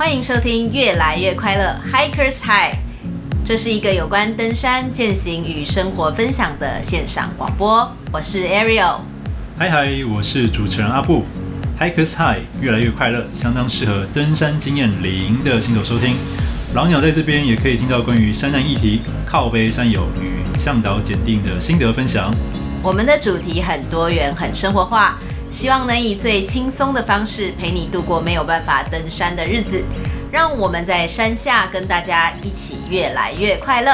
欢迎收听《越来越快乐 Hikers High》，这是一个有关登山、践行与生活分享的线上广播。我是 Ariel，嗨嗨，我是主持人阿布。Hikers High 越来越快乐，相当适合登山经验零的新手收听。老鸟在这边也可以听到关于山难议题、靠背山友与向导检定的心得分享。我们的主题很多元、很生活化。希望能以最轻松的方式陪你度过没有办法登山的日子，让我们在山下跟大家一起越来越快乐。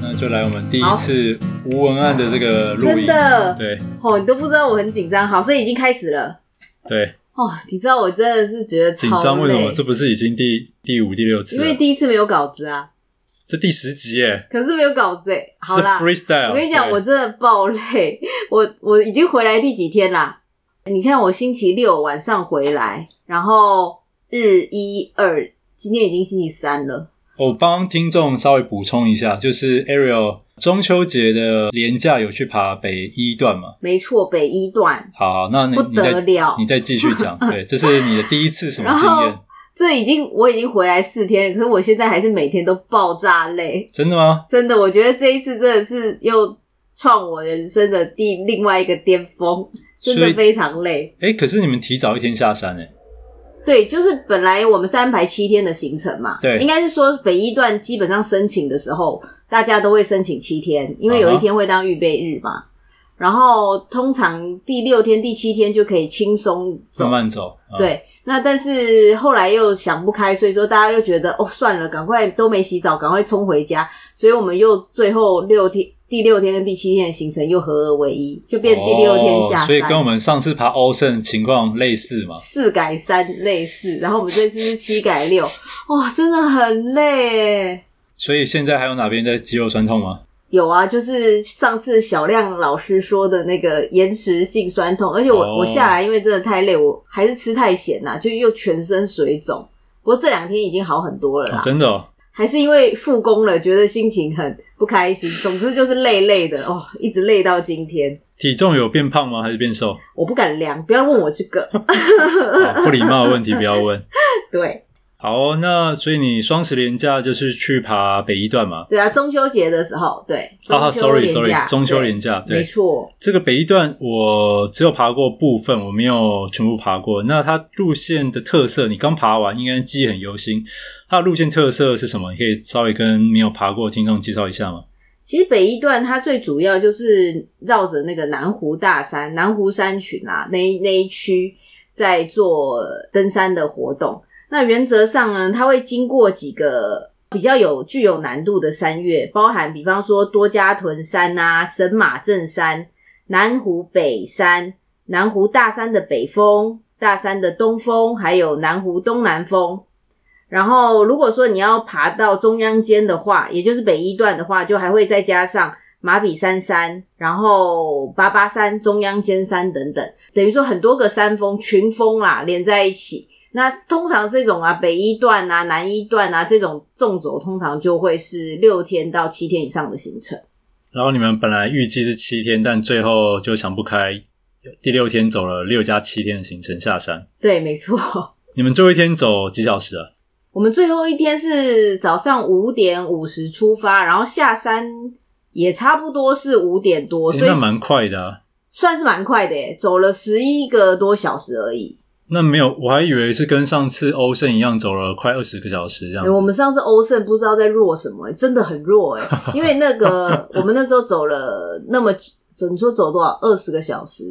那就来我们第一次无文案的这个录音，真的对哦，你都不知道我很紧张。好，所以已经开始了。对哦，你知道我真的是觉得超紧张，为什么？这不是已经第第五、第六次？因为第一次没有稿子啊。这第十集耶，可是没有稿子哎。好啦，freestyle。我跟你讲，我真的爆累。我我已经回来第几天啦？你看，我星期六晚上回来，然后日一二，今天已经星期三了。我帮听众稍微补充一下，就是 Ariel 中秋节的连假有去爬北一段吗？没错，北一段。好，好，那你不得了，你再继续讲。对，这是你的第一次什么经验？这已经我已经回来四天，可是我现在还是每天都爆炸累。真的吗？真的，我觉得这一次真的是又创我人生的第另外一个巅峰，真的非常累。哎，可是你们提早一天下山哎。对，就是本来我们是安排七天的行程嘛。对，应该是说北一段基本上申请的时候，大家都会申请七天，因为有一天会当预备日嘛。Uh huh. 然后通常第六天、第七天就可以轻松走，慢慢走。Uh huh. 对。那但是后来又想不开，所以说大家又觉得哦，算了，赶快都没洗澡，赶快冲回家。所以我们又最后六天，第六天跟第七天的行程又合二为一，就变第六天下山。哦，所以跟我们上次爬欧胜情况类似嘛？四改三类似，然后我们这次是七改六，哇，真的很累。所以现在还有哪边在肌肉酸痛吗？有啊，就是上次小亮老师说的那个延迟性酸痛，而且我、oh. 我下来因为真的太累，我还是吃太咸呐，就又全身水肿。不过这两天已经好很多了啦，哦、真的、哦，还是因为复工了，觉得心情很不开心。总之就是累累的哦，一直累到今天。体重有变胖吗？还是变瘦？我不敢量，不要问我这个，不礼貌的问题不要问。对。好哦，那所以你双十连假就是去爬北一段嘛？对啊，中秋节的时候，对。哈哈，sorry sorry，中秋连假，对，没错。这个北一段我只有爬过部分，我没有全部爬过。那它路线的特色，你刚爬完应该记忆很犹新。它的路线特色是什么？你可以稍微跟没有爬过的听众介绍一下吗？其实北一段它最主要就是绕着那个南湖大山、南湖山群啊，那那一区在做登山的活动。那原则上呢，它会经过几个比较有具有难度的山岳，包含比方说多加屯山啊、神马镇山、南湖北山、南湖大山的北峰、大山的东峰，还有南湖东南峰。然后，如果说你要爬到中央尖的话，也就是北一段的话，就还会再加上马比山山，然后八八山、中央尖山等等，等于说很多个山峰群峰啦连在一起。那通常这种啊，北一段啊、南一段啊这种纵走，通常就会是六天到七天以上的行程。然后你们本来预计是七天，但最后就想不开，第六天走了六加七天的行程下山。对，没错。你们最后一天走几小时啊？我们最后一天是早上五点五十出发，然后下山也差不多是五点多，所以那蛮快的啊，算是蛮快的耶，走了十一个多小时而已。那没有，我还以为是跟上次欧胜一样走了快二十个小时这样子。我们上次欧胜不知道在弱什么，真的很弱诶 因为那个我们那时候走了那么久，你说走多少？二十个小时。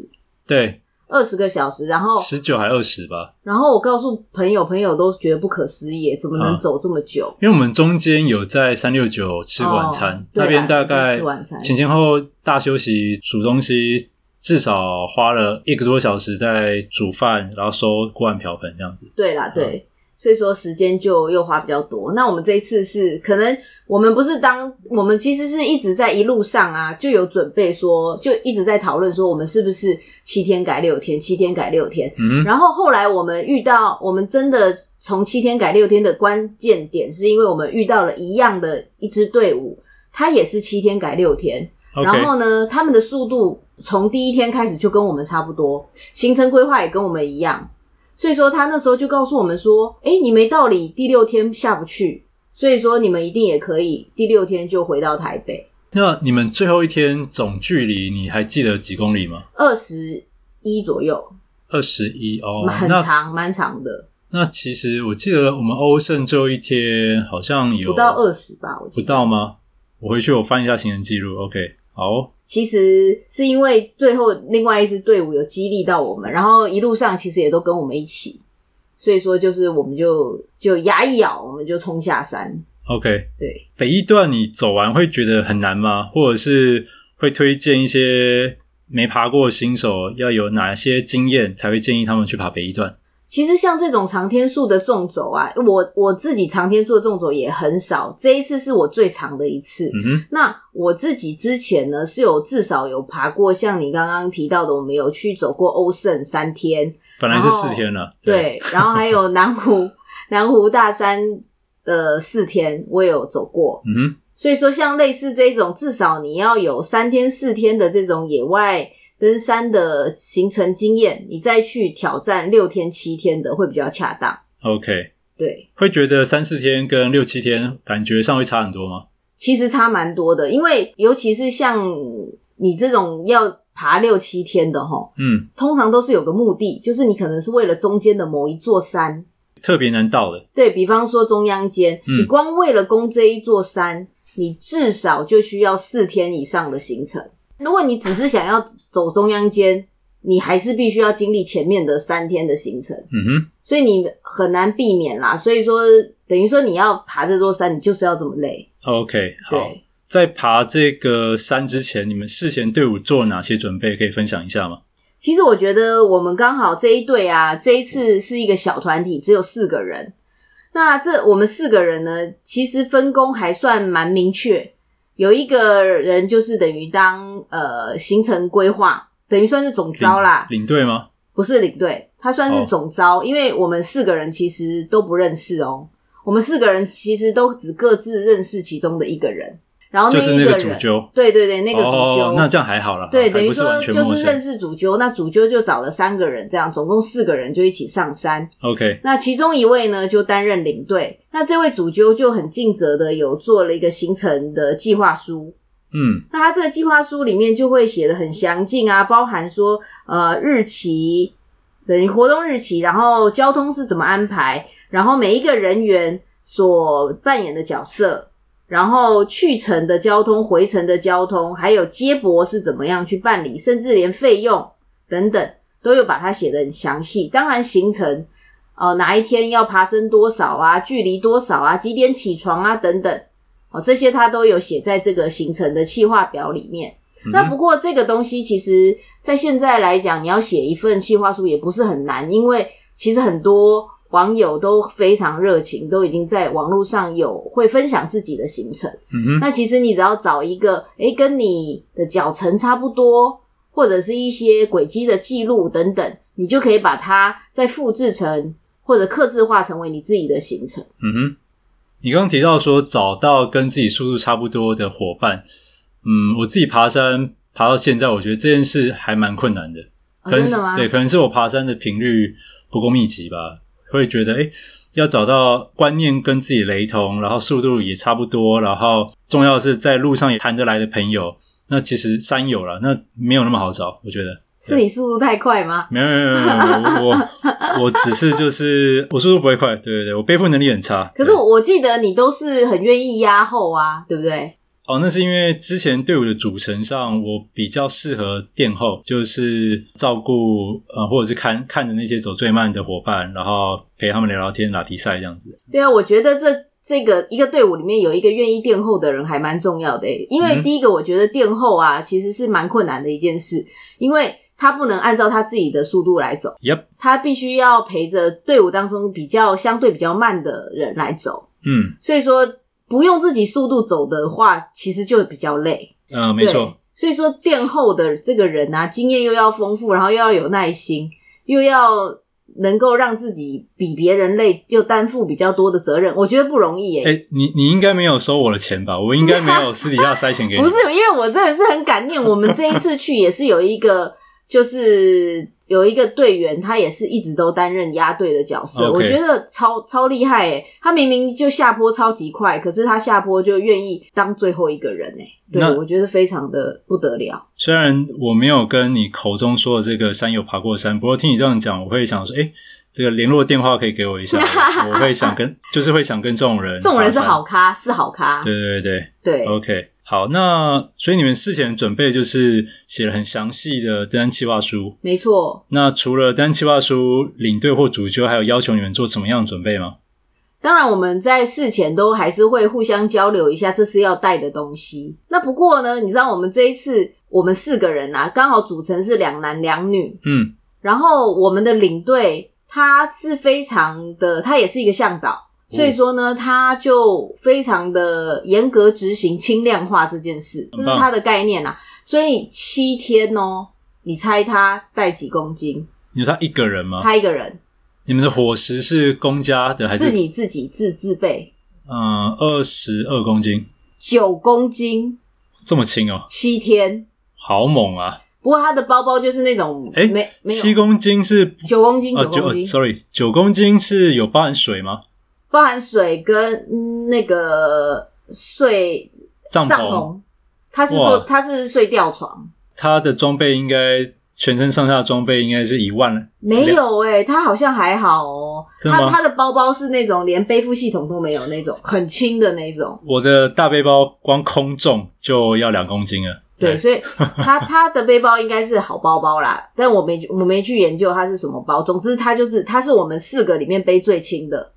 对，二十个小时，然后十九还二十吧。然后我告诉朋友，朋友都觉得不可思议，怎么能走这么久？嗯、因为我们中间有在三六九吃晚餐，哦、那边大概前前后后大休息煮东西。至少花了一个多小时在煮饭，然后收锅碗瓢盆这样子。对啦，对，嗯、所以说时间就又花比较多。那我们这一次是可能我们不是当我们其实是一直在一路上啊就有准备说，就一直在讨论说我们是不是七天改六天，七天改六天。嗯，然后后来我们遇到我们真的从七天改六天的关键点，是因为我们遇到了一样的一支队伍，它也是七天改六天。然后呢，他们的速度从第一天开始就跟我们差不多，行程规划也跟我们一样。所以说他那时候就告诉我们说：“诶，你没道理第六天下不去，所以说你们一定也可以第六天就回到台北。”那你们最后一天总距离你还记得几公里吗？二十一左右。二十一哦，很长，蛮长的。那其实我记得我们欧胜最后一天好像有不到二十吧？我不到吗？我回去我翻一下行程记录。OK，好。其实是因为最后另外一支队伍有激励到我们，然后一路上其实也都跟我们一起，所以说就是我们就就牙一咬，我们就冲下山。OK，对。北一段你走完会觉得很难吗？或者是会推荐一些没爬过的新手要有哪些经验才会建议他们去爬北一段？其实像这种长天数的纵走啊，我我自己长天数的纵走也很少，这一次是我最长的一次。那我自己之前呢是有至少有爬过，像你刚刚提到的，我们有去走过欧胜三天，本来是四天了。对，对，然后还有南湖 南湖大山的四天，我也有走过。嗯哼。所以说，像类似这种，至少你要有三天四天的这种野外。登山的行程经验，你再去挑战六天七天的会比较恰当。OK，对，会觉得三四天跟六七天感觉上会差很多吗？其实差蛮多的，因为尤其是像你这种要爬六七天的齁，嗯，通常都是有个目的，就是你可能是为了中间的某一座山，特别难到的。对，比方说中央间，嗯，你光为了攻这一座山，你至少就需要四天以上的行程。如果你只是想要走中央间，你还是必须要经历前面的三天的行程。嗯哼，所以你很难避免啦。所以说，等于说你要爬这座山，你就是要这么累。OK，好。在爬这个山之前，你们事前队伍做了哪些准备？可以分享一下吗？其实我觉得我们刚好这一队啊，这一次是一个小团体，只有四个人。那这我们四个人呢，其实分工还算蛮明确。有一个人就是等于当呃行程规划，等于算是总招啦。领队吗？不是领队，他算是总招。哦，因为我们四个人其实都不认识哦。我们四个人其实都只各自认识其中的一个人。然后那一个人，就是那个主揪，对对对，那个主揪，哦，那这样还好了。对，等于说就是认识主揪，那主揪就找了三个人，这样总共四个人就一起上山。OK，那其中一位呢就担任领队，那这位主揪就很尽责的有做了一个行程的计划书。嗯，那他这个计划书里面就会写的很详尽啊，包含说呃日期等于活动日期，然后交通是怎么安排，然后每一个人员所扮演的角色。然后去程的交通、回程的交通，还有接驳是怎么样去办理，甚至连费用等等都有把它写得很详细。当然行程，呃，哪一天要爬升多少啊，距离多少啊，几点起床啊，等等，哦，这些他都有写在这个行程的计划表里面。嗯。那不过这个东西其实，在现在来讲，你要写一份计划书也不是很难，因为其实很多。网友都非常热情，都已经在网络上有会分享自己的行程。嗯哼，那其实你只要找一个，诶，跟你的脚程差不多，或者是一些轨迹的记录等等，你就可以把它再复制成或者刻制化成为你自己的行程。嗯哼，你刚刚提到说找到跟自己速度差不多的伙伴，嗯，我自己爬山爬到现在，我觉得这件事还蛮困难的。哦，真的吗？对，可能是我爬山的频率不够密集吧。会觉得，诶，要找到观念跟自己雷同，然后速度也差不多，然后重要的是在路上也谈得来的朋友。那其实山友了，那没有那么好找。我觉得是你速度太快吗？没有没有没有，我我我只是就是我速度不会快，对对对，我背负能力很差。可是我我记得你都是很愿意压后啊，对不对？哦，那是因为之前队伍的组成上，我比较适合殿后，就是照顾呃，或者是看看着那些走最慢的伙伴，然后陪他们聊聊天、打题赛这样子。对啊，我觉得这这个一个队伍里面有一个愿意殿后的人还蛮重要的，因为第一个我觉得殿后啊，其实是蛮困难的一件事，因为他不能按照他自己的速度来走，Yep，他必须要陪着队伍当中比较相对比较慢的人来走，嗯，所以说。不用自己速度走的话，其实就比较累。嗯、呃，没错。所以说，殿后的这个人啊，经验又要丰富，然后又要有耐心，又要能够让自己比别人累，又担负比较多的责任，我觉得不容易耶。哎、欸，你你应该没有收我的钱吧？我应该没有私底下塞钱给你。不是，因为我真的是很感念，我们这一次去也是有一个，就是有一个队员，他也是一直都担任压队的角色，Okay. 我觉得超超厉害诶。他明明就下坡超级快，可是他下坡就愿意当最后一个人诶。对，我觉得非常的不得了。虽然我没有跟你口中说的这个山友爬过山，不过听你这样讲，我会想说，诶，这个联络电话可以给我一下，我会想跟，就是会想跟这种人，这种人是好咖，是好咖。对对对对，对，OK，好，那所以你们事前准备就是写了很详细的登山计划书，没错。那除了登山计划书，领队或主揪还有要求你们做什么样的准备吗？当然，我们在事前都还是会互相交流一下这次要带的东西。那不过呢，你知道我们这一次我们四个人啊，刚好组成是两男两女。嗯，然后我们的领队他是非常的，他也是一个向导，所以说呢，他就非常的严格执行轻量化这件事，这是他的概念啊。所以七天哦，你猜他带几公斤？你说他一个人吗？他一个人。你们的伙食是公家的还是自己自己自自备？嗯，二十二公斤，九公斤，这么轻哦！七天，好猛啊！不过他的包包就是那种，哎没没七公斤是九公斤，九公斤。Sorry，九公斤是有包含水吗？包含水跟那个睡帐篷，他是说他是睡吊床，他的装备应该。全身上下的装备应该是一万了，没有诶、欸、他好像还好哦、喔。他他的包包是那种连背负系统都没有那种，很轻的那种。我的大背包光空重就要两公斤了。对，对所以 他他的背包应该是好包包啦，但我没我没去研究它是什么包。总之，他就是他是我们四个里面背最轻的，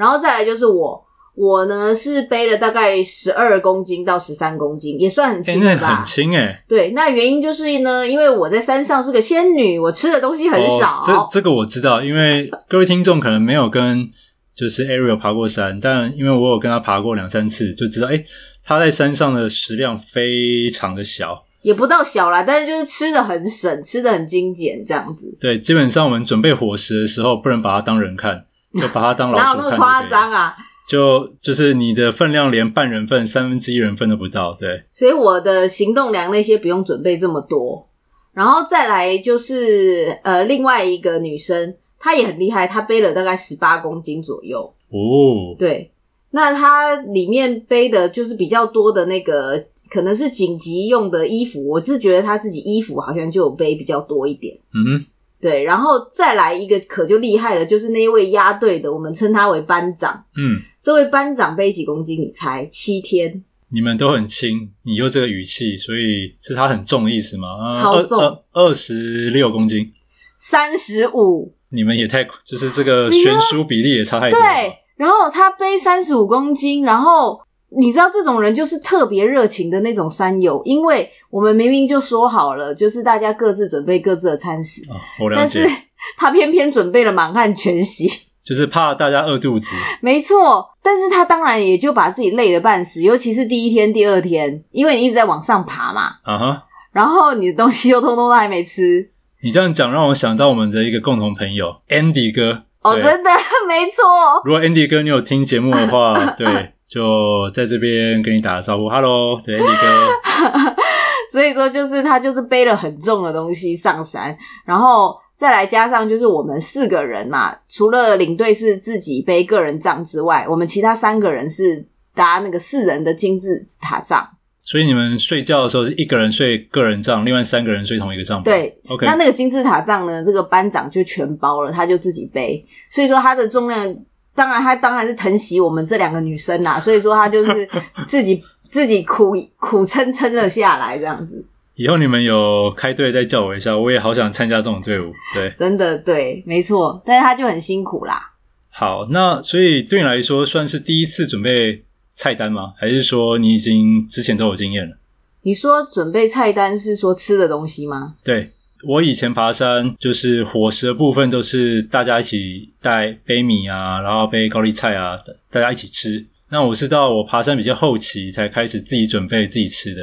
然后再来就是我。我呢是背了大概十二公斤到十三公斤，也算很轻吧？欸、很轻诶、欸、对，那原因就是呢，因为我在山上是个仙女，我吃的东西很少。哦、这这个我知道，因为各位听众可能没有跟就是 Ariel 爬过山，但因为我有跟他爬过两三次，就知道诶、欸、他在山上的食量非常的小，也不到小啦，但是就是吃的很省，吃的很精简这样子。对，基本上我们准备伙食的时候，不能把它当人看，就把它当老鼠看。哪有那么夸张啊？就就是你的分量连半人份、三分之一人份都不到，对。所以我的行动粮那些不用准备这么多，然后再来就是呃另外一个女生，她也很厉害，她背了大概十八公斤左右。哦，对，那她里面背的就是比较多的那个，可能是紧急用的衣服。我是觉得她自己衣服好像就有背比较多一点。嗯。对，然后再来一个可就厉害了，就是那一位压队的，我们称他为班长。嗯，这位班长背几公斤？你猜？七天。你们都很轻，你用这个语气，所以是他很重的意思吗？超重，二十六公斤，三十五。你们也太，就是这个悬殊比例也差太多。对，然后他背三十五公斤，然后。你知道这种人就是特别热情的那种山友，因为我们明明就说好了，就是大家各自准备各自的餐食，哦，我了解。但是他偏偏准备了满汉全席，就是怕大家饿肚子。没错，但是他当然也就把自己累得半死，尤其是第一天、第二天，因为你一直在往上爬嘛，啊哈，然后你的东西又通通都还没吃。你这样讲让我想到我们的一个共同朋友 Andy 哥。哦，真的 没错。如果 Andy 哥你有听节目的话，对。就在这边跟你打个招呼，Hello，对，Andy 哥。所以说，就是他就是背了很重的东西上山，然后再来加上就是我们四个人嘛，除了领队是自己背个人帐之外，我们其他三个人是搭那个四人的金字塔帐。所以你们睡觉的时候是一个人睡个人帐，另外三个人睡同一个帐篷。对，OK。那那个金字塔帐呢，这个班长就全包了，他就自己背，所以说他的重量。当然，他当然是疼惜我们这两个女生啦，所以说他就是 自己自己苦苦撑撑了下来，这样子。以后你们有开队再叫我一下，我也好想参加这种队伍。对，真的对，没错。但是他就很辛苦啦。好，那所以对你来说算是第一次准备菜单吗？还是说你已经之前都有经验了？你说准备菜单是说吃的东西吗？对。我以前爬山就是伙食的部分都是大家一起带杯米啊，然后背高丽菜啊，大家一起吃。那我是到我爬山比较后期才开始自己准备自己吃的。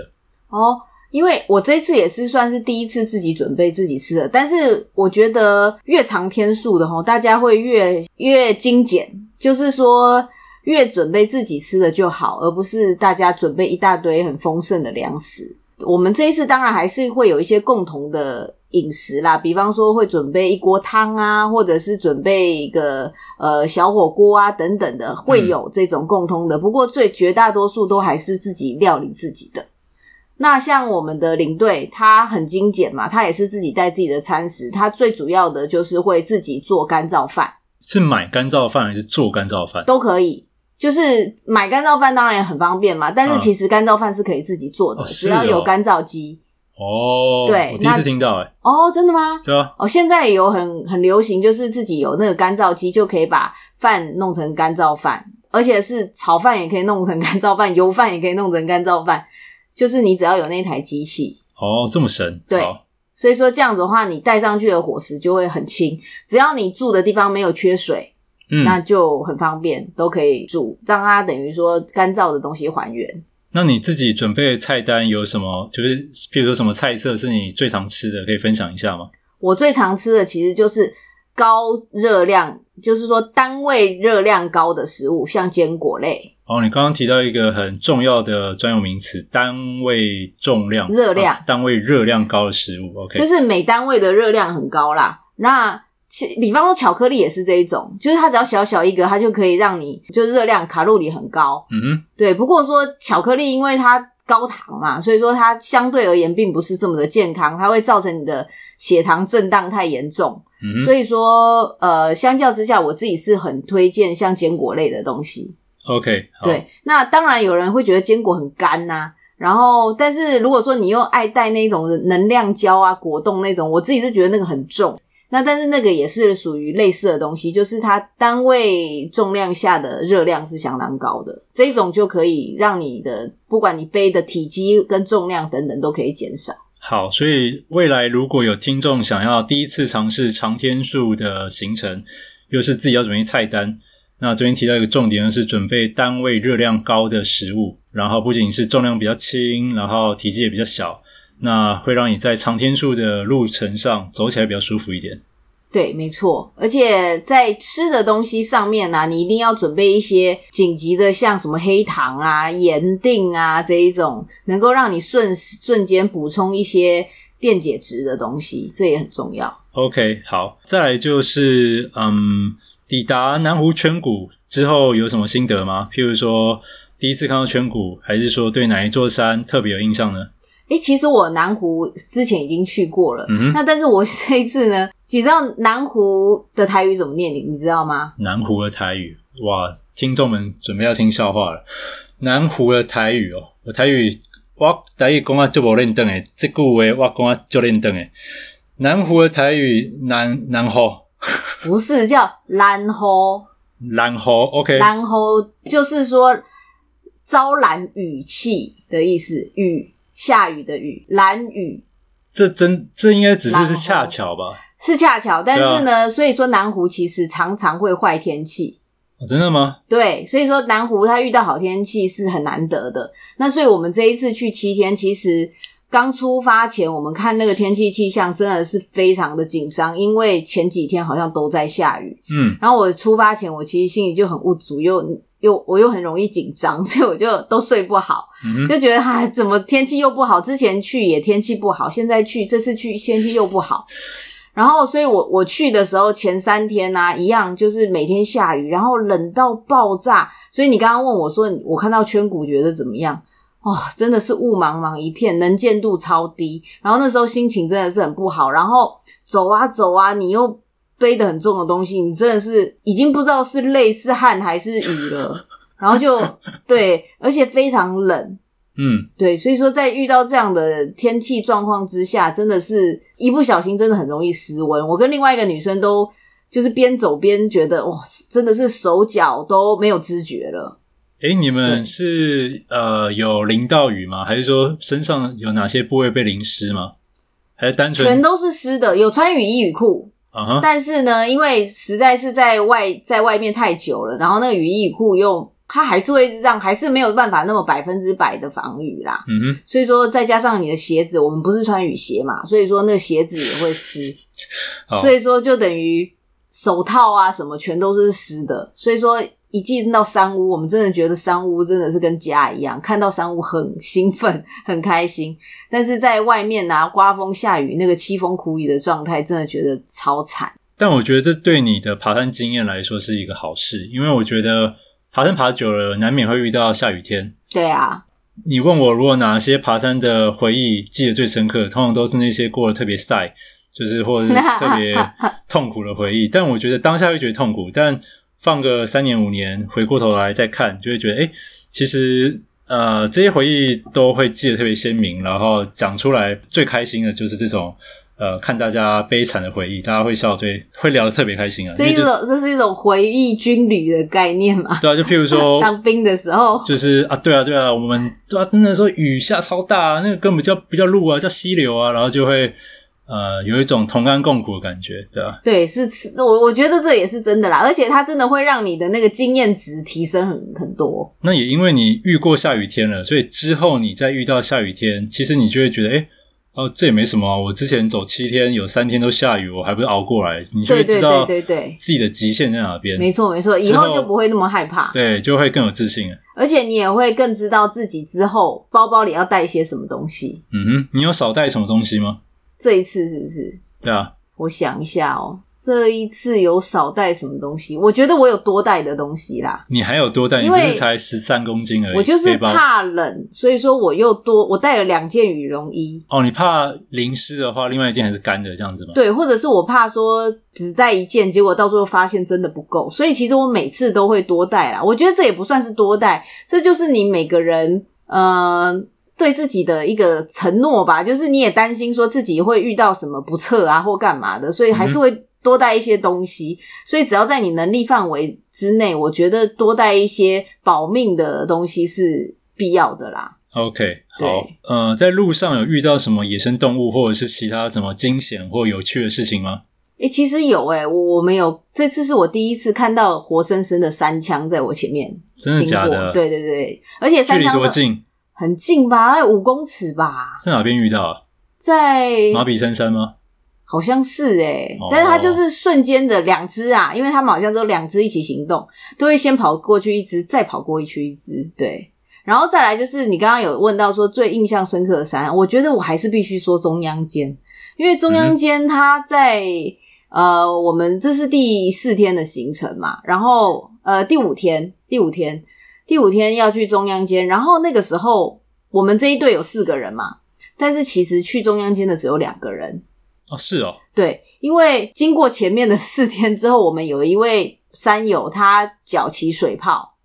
哦，因为我这次也是算是第一次自己准备自己吃的，但是我觉得越长天数的齁，大家会越越精简，就是说越准备自己吃的就好，而不是大家准备一大堆很丰盛的粮食。我们这一次当然还是会有一些共同的饮食啦，比方说会准备一锅汤啊，或者是准备一个呃小火锅啊等等的，会有这种共通的。嗯、不过最绝大多数都还是自己料理自己的。那像我们的领队，他很精简嘛，他也是自己带自己的餐食，他最主要的就是会自己做干燥饭。是买干燥饭还是做干燥饭？都可以。就是买干燥饭当然也很方便嘛，但是其实干燥饭是可以自己做的，嗯哦、只要有干燥机。哦，对，我第一次听到哎、欸。哦，真的吗？对啊。哦，现在也有很很流行，就是自己有那个干燥机，就可以把饭弄成干燥饭，而且是炒饭也可以弄成 干燥饭，油饭也可以弄成干燥饭，就是你只要有那台机器。哦，这么神。对，所以说这样子的话，你带上去的伙食就会很轻，只要你住的地方没有缺水。嗯，那就很方便，都可以煮，让它等于说干燥的东西还原。那你自己准备的菜单有什么？就是比如说什么菜色是你最常吃的，可以分享一下吗？我最常吃的其实就是高热量，就是说单位热量高的食物，像坚果类。哦，你刚刚提到一个很重要的专有名词，单位重量、热量、啊，单位热量高的食物。OK，就是每单位的热量很高啦。那比方说巧克力也是这一种，就是它只要小小一个，它就可以让你就热量卡路里很高。嗯哼，对。不过说巧克力因为它高糖嘛，所以说它相对而言并不是这么的健康，它会造成你的血糖震荡太严重。嗯，所以说呃，相较之下，我自己是很推荐像坚果类的东西。OK，对。那当然有人会觉得坚果很干呐，然后但是如果说你又爱带那种能量胶啊、果冻那种，我自己是觉得那个很重。那但是那个也是属于类似的东西，就是它单位重量下的热量是相当高的，这种就可以让你的不管你背的体积跟重量等等都可以减少。好，所以未来如果有听众想要第一次尝试长天数的行程，又是自己要准备菜单，那这边提到一个重点就是准备单位热量高的食物，然后不仅是重量比较轻，然后体积也比较小。那会让你在长天数的路程上走起来比较舒服一点。对，没错。而且在吃的东西上面呢、啊，你一定要准备一些紧急的，像什么黑糖啊、盐锭啊这一种，能够让你瞬瞬间补充一些电解质的东西，这也很重要。OK，好。再来就是，嗯，抵达南湖圈谷之后有什么心得吗？譬如说，第一次看到圈谷，还是说对哪一座山特别有印象呢？诶，其实我南湖之前已经去过了，嗯哼，那但是我这一次呢，你知道南湖的台语怎么念？你你知道吗？南湖的台语，哇，听众们准备要听笑话了。南湖的台语哦，我台语我台语讲啊就无认得诶，这句话我讲啊就认得诶。南湖的台语南南湖，不是叫南湖，南湖 OK，南湖就是说招揽语气的意思，雨。下雨的雨，蓝雨，这真这应该只是是恰巧吧？是恰巧，但是呢，啊、所以说南湖其实常常会坏天气。哦，真的吗？对，所以说南湖它遇到好天气是很难得的。那所以我们这一次去七天，其实刚出发前，我们看那个天气气象真的是非常的紧张，因为前几天好像都在下雨。嗯，然后我出发前，我其实心里就很无助，又。又我又很容易紧张，所以我就都睡不好，嗯、就觉得哎，怎么天气又不好？之前去也天气不好，现在去这次去天气又不好。然后，所以我我去的时候前三天呢、啊，一样就是每天下雨，然后冷到爆炸。所以你刚刚问我说，我看到圈谷觉得怎么样？哦，真的是雾茫茫一片，能见度超低。然后那时候心情真的是很不好。然后走啊走啊，你又。背的很重的东西，你真的是已经不知道是泪是汗还是雨了，然后就 对，而且非常冷，嗯，对，所以说在遇到这样的天气状况之下，真的是一不小心真的很容易失温。我跟另外一个女生都就是边走边觉得哇，真的是手脚都没有知觉了。诶，你们是呃有淋到雨吗？还是说身上有哪些部位被淋湿吗？还是单纯全都是湿的？有穿雨衣雨裤。Uh huh. 但是呢，因为实在是在外在外面太久了，然后那个雨衣雨裤又它还是会让，还是没有办法那么百分之百的防雨啦。嗯哼，所以说再加上你的鞋子，我们不是穿雨鞋嘛，所以说那个鞋子也会湿，所以说就等于手套啊什么全都是湿的，所以说。一进到山屋，我们真的觉得山屋真的是跟家一样，看到山屋很兴奋、很开心。但是在外面啊，刮风下雨，那个凄风苦雨的状态，真的觉得超惨。但我觉得这对你的爬山经验来说是一个好事，因为我觉得爬山爬久了，难免会遇到下雨天。对啊，你问我如果哪些爬山的回忆记得最深刻，通常都是那些过得特别晒，就是或者是特别痛苦的回忆。但我觉得当下会觉得痛苦，但。放个三年五年，回过头来再看，就会觉得，诶，其实呃，这些回忆都会记得特别鲜明。然后讲出来最开心的就是这种，呃，看大家悲惨的回忆，大家会笑，对，会聊得特别开心啊。这一种，这是一种回忆军旅的概念嘛？对啊，就譬如说 当兵的时候，就是啊，对啊，对啊，我们对啊，那时候雨下超大，那个根本叫不叫路啊，叫溪流啊，然后就会。呃，有一种同甘共苦的感觉，对吧？对，是我我觉得这也是真的啦，而且它真的会让你的那个经验值提升很很多。那也因为你遇过下雨天了，所以之后你再遇到下雨天，其实你就会觉得，哎，哦，这也没什么啊。我之前走七天，有三天都下雨，我还不是熬过来？你就会知道，对对对，自己的极限在哪边。没错没错，以后就不会那么害怕，对，就会更有自信了。而且你也会更知道自己之后包包里要带一些什么东西。嗯哼，你有少带什么东西吗？这一次是不是？对啊，我想一下哦，这一次有少带什么东西？我觉得我有多带的东西啦。你还有多带？因为你不是才十三公斤而已。我就是怕冷，所以说我又多，我带了两件羽绒衣。哦，你怕淋湿的话，另外一件还是干的这样子吗？对，或者是我怕说只带一件，结果到最后发现真的不够，所以其实我每次都会多带啦。我觉得这也不算是多带，这就是你每个人，嗯、呃。对自己的一个承诺吧，就是你也担心说自己会遇到什么不测啊，或干嘛的，所以还是会多带一些东西。嗯、所以只要在你能力范围之内，我觉得多带一些保命的东西是必要的啦。OK，好，呃，在路上有遇到什么野生动物或者是其他什么惊险或有趣的事情吗？诶，其实有诶，我我没有，这次是我第一次看到活生生的山枪在我前面，真的假的？对对对，而且山羌距离多近？很近吧，五公尺吧。在哪边遇到啊？在马比森山吗？好像是诶、欸哦、但是它就是瞬间的两只啊，因为他们好像都两只一起行动，都会先跑过去一只，再跑过去一只，对。然后再来就是你刚刚有问到说最印象深刻的山，我觉得我还是必须说中央间，因为中央间它在、嗯、呃，我们这是第四天的行程嘛，然后呃第五天，第五天。第五天要去中央间，然后那个时候我们这一队有四个人嘛，但是其实去中央间的只有两个人。哦，是哦，对，因为经过前面的四天之后，我们有一位山友他脚起水泡。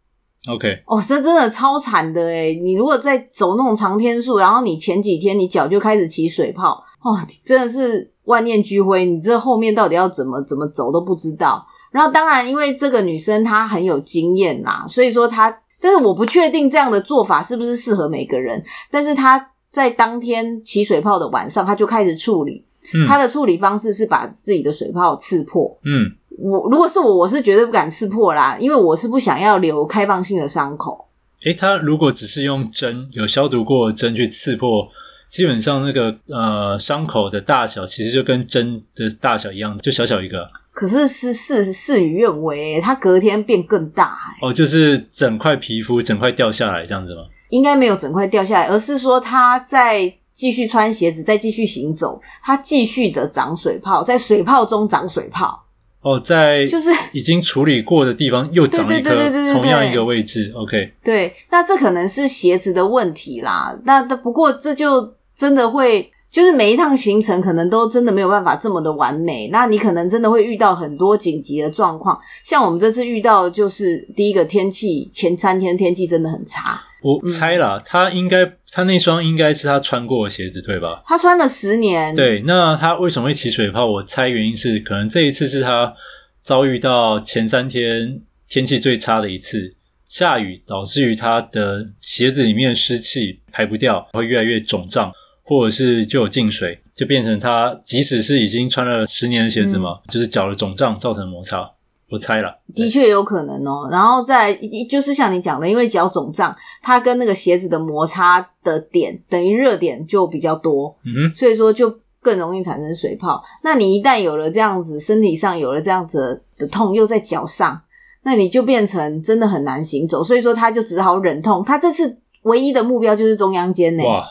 OK，哦，这真的超惨的诶，你如果在走那种长天数，然后你前几天你脚就开始起水泡，哦，真的是万念俱灰，你这后面到底要怎么怎么走都不知道。然后当然，因为这个女生她很有经验啦，所以说她。但是我不确定这样的做法是不是适合每个人。但是他在当天起水泡的晚上，他就开始处理。嗯，他的处理方式是把自己的水泡刺破。嗯，我如果是我，我是绝对不敢刺破啦，因为我是不想要留开放性的伤口。诶，他如果只是用针，有消毒过的针去刺破，基本上那个呃伤口的大小其实就跟针的大小一样，就小小一个。可是是事事与愿违，它隔天变更大。哦，就是整块皮肤整块掉下来这样子吗？应该没有整块掉下来，而是说它在继续穿鞋子，再继续行走，它继续的长水泡，在水泡中长水泡。哦，在就是已经处理过的地方又长一颗同样一个位置。OK，对，那这可能是鞋子的问题啦。那不过这就真的会。就是每一趟行程可能都真的没有办法这么的完美，那你可能真的会遇到很多紧急的状况。像我们这次遇到的就是第一个天气，前三天天气真的很差。我猜啦，嗯、他应该他那双应该是他穿过的鞋子，对吧？他穿了十年。对，那他为什么会起水泡？我猜原因是可能这一次是他遭遇到前三天天气最差的一次，下雨导致于他的鞋子里面的湿气排不掉，会越来越肿胀。或者是就有进水，就变成他即使是已经穿了十年的鞋子嘛，嗯、就是脚的肿胀造成摩擦。我猜了，的确有可能哦。然后再来就是像你讲的，因为脚肿胀，它跟那个鞋子的摩擦的点等于热点就比较多，嗯哼，所以说就更容易产生水泡。那你一旦有了这样子，身体上有了这样子的痛，又在脚上，那你就变成真的很难行走。所以说他就只好忍痛。他这次唯一的目标就是中央肩呢。哇！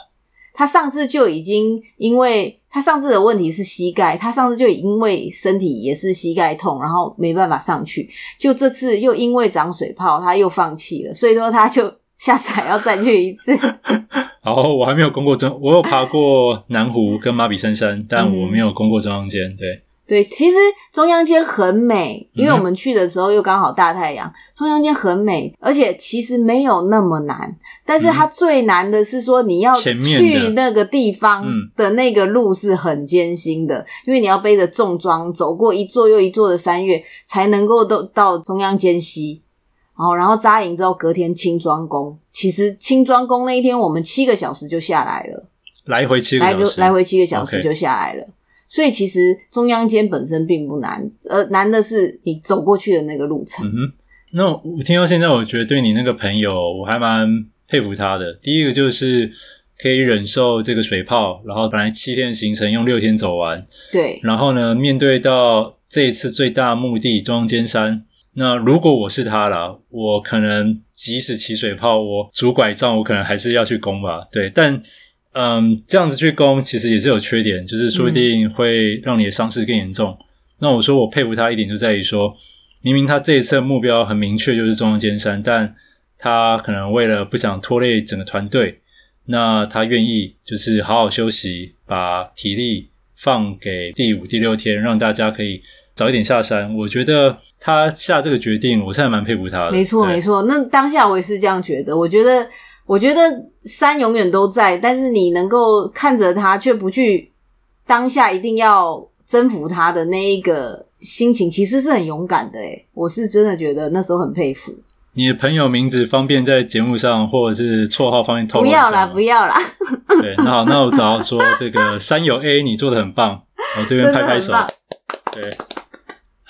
他上次就已经因为。他上次的问题是膝盖，他上次就因为身体也是膝盖痛，然后没办法上去，就这次又因为长水泡，他又放弃了，所以说他就下次还要再去一次。然后，我还没有攻过中，我有爬过南湖跟马比森山，但我没有攻过中央间，对。对，其实中央街很美，因为我们去的时候又刚好大太阳。嗯、中央街很美，而且其实没有那么难。但是它最难的是说，你要去那个地方的那个路是很艰辛的，因为你要背着重装走过一座又一座的山岳，才能够到到中央肩溪。哦，然后扎营之后，隔天轻装攻。其实轻装攻那一天，我们七个小时就下来了，来回七个小时，来来回七个小时就下来了。Okay. 所以其实中央间本身并不难，呃，难的是你走过去的那个路程。嗯哼，那我听到现在，我觉得对你那个朋友，我还蛮佩服他的。第一个就是可以忍受这个水泡，然后本来七天行程用六天走完。对。然后呢，面对到这一次最大目的中央尖山，那如果我是他啦，我可能即使起水泡，我拄拐杖，我可能还是要去攻吧。对，但。嗯，这样子去攻其实也是有缺点，就是说不定会让你的伤势更严重。嗯、那我说我佩服他一点就在于说，明明他这一次的目标很明确，就是中央尖山，但他可能为了不想拖累整个团队，那他愿意就是好好休息，把体力放给第五、第六天，让大家可以早一点下山。我觉得他下这个决定，我现在蛮佩服他的。没错，没错。那当下我也是这样觉得，我觉得。我觉得山永远都在，但是你能够看着它，却不去当下一定要征服它的那一个心情，其实是很勇敢的诶。我是真的觉得那时候很佩服。你的朋友名字方便在节目上，或者是绰号方面透露？不要啦，不要啦。对，那好，那我只要说这个山友 A，你做的很棒，我这边拍拍手。对。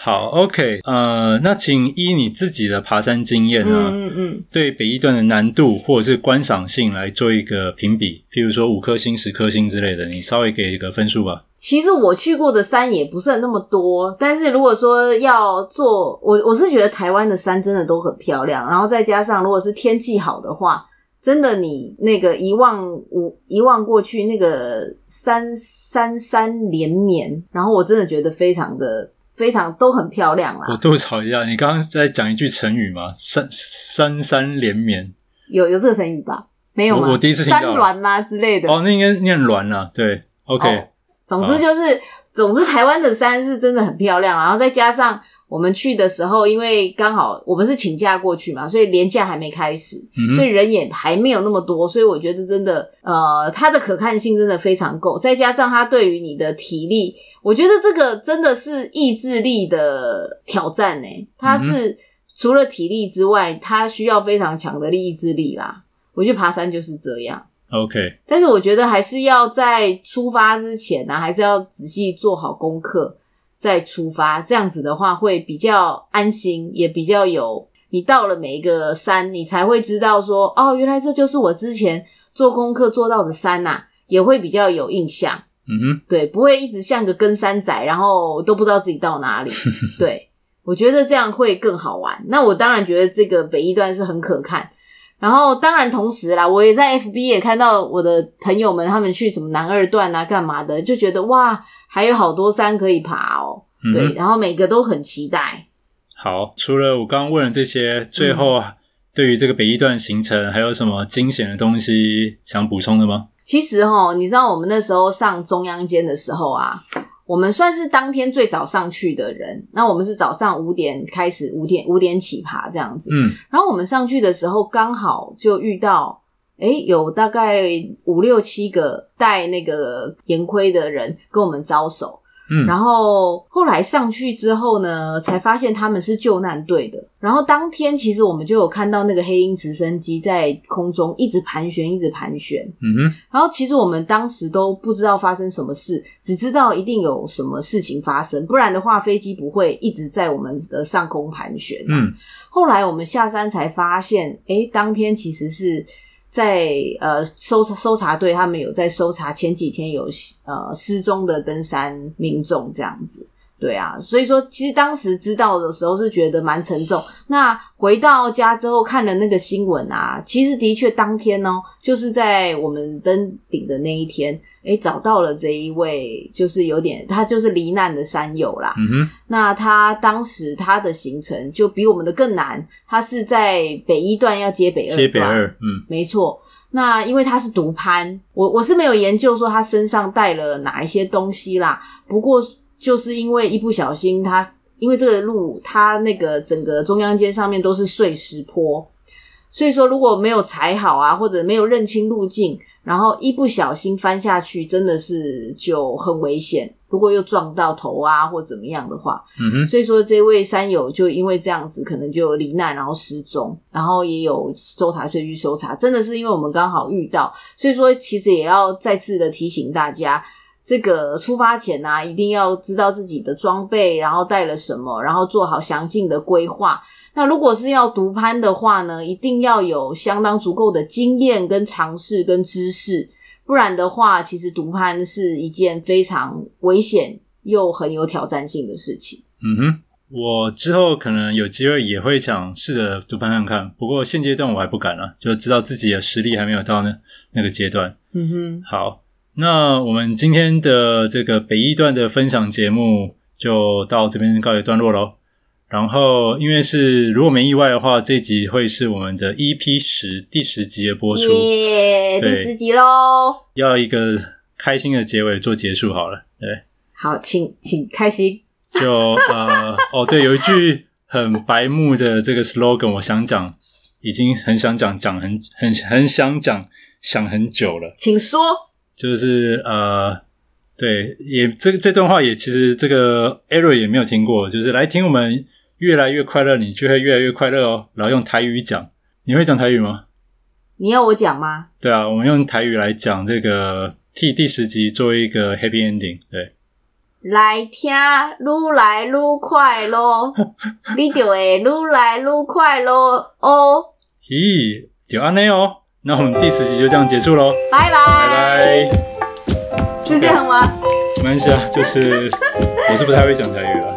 好，OK，呃，那请依你自己的爬山经验呢，嗯嗯嗯，对北一段的难度或者是观赏性来做一个评比，譬如说五颗星、十颗星之类的，你稍微给一个分数吧。其实我去过的山也不是那么多，但是如果说要做，我我是觉得台湾的山真的都很漂亮，然后再加上如果是天气好的话，真的你那个一望无一望过去，那个山山山连绵，然后我真的觉得非常的。非常都很漂亮啦。我吐槽一下，你刚刚在讲一句成语吗？山山山连绵，有有这个成语吧？没有吗？我，我第一次听到。山峦吗之类的？哦，那应该念峦啊。对，OK、哦。总之就是，总之台湾的山是真的很漂亮。然后再加上我们去的时候，因为刚好我们是请假过去嘛，所以连假还没开始，嗯、所以人也还没有那么多。所以我觉得真的，呃，它的可看性真的非常够。再加上它对于你的体力。我觉得这个真的是意志力的挑战诶，它是除了体力之外，它需要非常强的意志力啦。我觉得爬山就是这样。OK，但是我觉得还是要在出发之前呢、啊，还是要仔细做好功课再出发，这样子的话会比较安心，也比较有。你到了每一个山，你才会知道说，哦，原来这就是我之前做功课做到的山呐、啊，也会比较有印象。嗯哼，对，不会一直像个跟山仔，然后都不知道自己到哪里。对，我觉得这样会更好玩。那我当然觉得这个北一段是很可看。然后当然同时啦，我也在 FB 也看到我的朋友们他们去什么南二段啊，干嘛的，就觉得哇，还有好多山可以爬哦。嗯、对，然后每个都很期待。好，除了我刚刚问了这些，最后对于这个北一段行程还有什么惊险的东西想补充的吗？其实哈，你知道我们那时候上中央间的时候啊，我们算是当天最早上去的人。那我们是早上五点开始，五点五点起爬这样子。嗯，然后我们上去的时候，刚好就遇到，诶，有大概五六七个戴那个眼盔的人跟我们招手。嗯，然后后来上去之后呢，才发现他们是救难队的。然后当天其实我们就有看到那个黑鹰直升机在空中一直盘旋，一直盘旋。嗯哼。然后其实我们当时都不知道发生什么事，只知道一定有什么事情发生，不然的话飞机不会一直在我们的上空盘旋。嗯。后来我们下山才发现，哎，当天其实是。在呃搜搜查队，他们有在搜查前几天有呃失踪的登山民众这样子，对啊，所以说其实当时知道的时候是觉得蛮沉重。那回到家之后看了那个新闻啊，其实的确当天呢，就是在我们登顶的那一天。诶，找到了这一位，就是有点他就是罹难的山友啦。嗯哼，那他当时他的行程就比我们的更难，他是在北一段要接北二段。接北二，嗯，没错。那因为他是独攀，我我是没有研究说他身上带了哪一些东西啦。不过就是因为一不小心他，他因为这个路，他那个整个中央街上面都是碎石坡，所以说如果没有踩好啊，或者没有认清路径。然后一不小心翻下去，真的是就很危险。如果又撞到头啊，或怎么样的话，嗯哼。所以说这位山友就因为这样子，可能就罹难，然后失踪，然后也有搜查队去搜查。真的是因为我们刚好遇到，所以说其实也要再次的提醒大家，这个出发前啊，一定要知道自己的装备，然后带了什么，然后做好详尽的规划。那如果是要独攀的话呢，一定要有相当足够的经验、跟尝试、跟知识，不然的话，其实独攀是一件非常危险又很有挑战性的事情。嗯哼，我之后可能有机会也会想试着独攀看看，不过现阶段我还不敢了，就知道自己的实力还没有到那那个阶段。嗯哼，好，那我们今天的这个北一段的分享节目就到这边告一段落喽。然后，因为是如果没意外的话，这集会是我们的 EP 十第十集的播出，耶，第十集喽！要一个开心的结尾做结束好了，对。好，请请开心。就呃，哦，对，有一句很白目的这个 slogan，我想讲，已经很想讲，讲很很很想讲，想很久了。请说。就是呃，对，也这这段话也其实这个 error 也没有听过，就是来听我们。越来越快乐，你就会越来越快乐哦。然后用台语讲，你会讲台语吗？你要我讲吗？对啊，我们用台语来讲这个，替第十集做一个 happy ending。对，来听，愈来愈快乐，你就会愈来愈快乐哦。咦，就安内哦。那我们第十集就这样结束喽，拜拜拜拜。是这样吗？没关系啊，就是我是不太会讲台语。